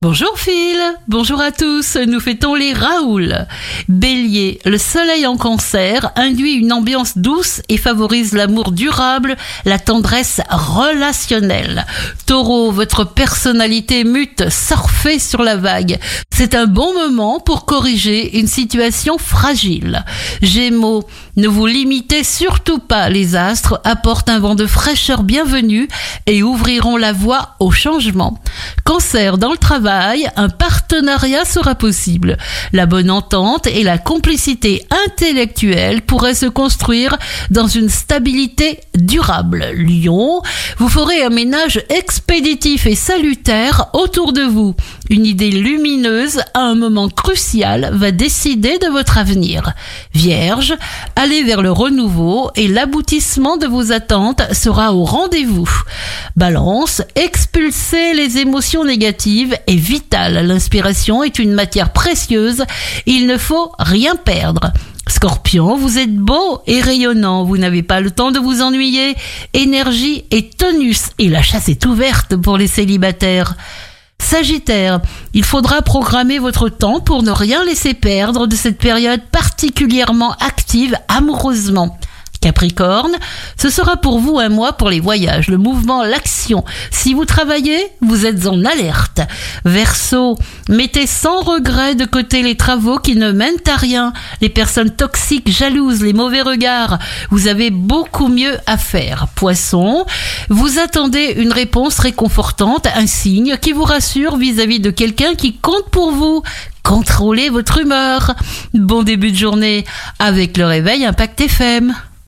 Bonjour Phil, bonjour à tous, nous fêtons les Raoul. Bélier, le soleil en cancer induit une ambiance douce et favorise l'amour durable, la tendresse relationnelle. Taureau, votre personnalité mute, surfez sur la vague. C'est un bon moment pour corriger une situation fragile. Gémeaux, ne vous limitez surtout pas, les astres apportent un vent de fraîcheur bienvenu et ouvriront la voie au changement. Cancer, dans le travail, un partenariat sera possible. La bonne entente et la complicité intellectuelle pourraient se construire dans une stabilité durable. Lyon, vous ferez un ménage expéditif et salutaire autour de vous. Une idée lumineuse à un moment crucial va décider de votre avenir. Vierge, allez vers le renouveau et l'aboutissement de vos attentes sera au rendez-vous. Balance, expulsez les émotions négatives et vital. L'inspiration est une matière précieuse. Il ne faut rien perdre. Scorpion, vous êtes beau et rayonnant, vous n'avez pas le temps de vous ennuyer. Énergie et tonus, et la chasse est ouverte pour les célibataires. Sagittaire, il faudra programmer votre temps pour ne rien laisser perdre de cette période particulièrement active amoureusement. Capricorne, ce sera pour vous un mois pour les voyages, le mouvement, l'action. Si vous travaillez, vous êtes en alerte. Verseau, mettez sans regret de côté les travaux qui ne mènent à rien, les personnes toxiques, jalouses, les mauvais regards. Vous avez beaucoup mieux à faire. Poisson, vous attendez une réponse réconfortante, un signe qui vous rassure vis-à-vis -vis de quelqu'un qui compte pour vous. Contrôlez votre humeur. Bon début de journée avec le réveil Impact FM.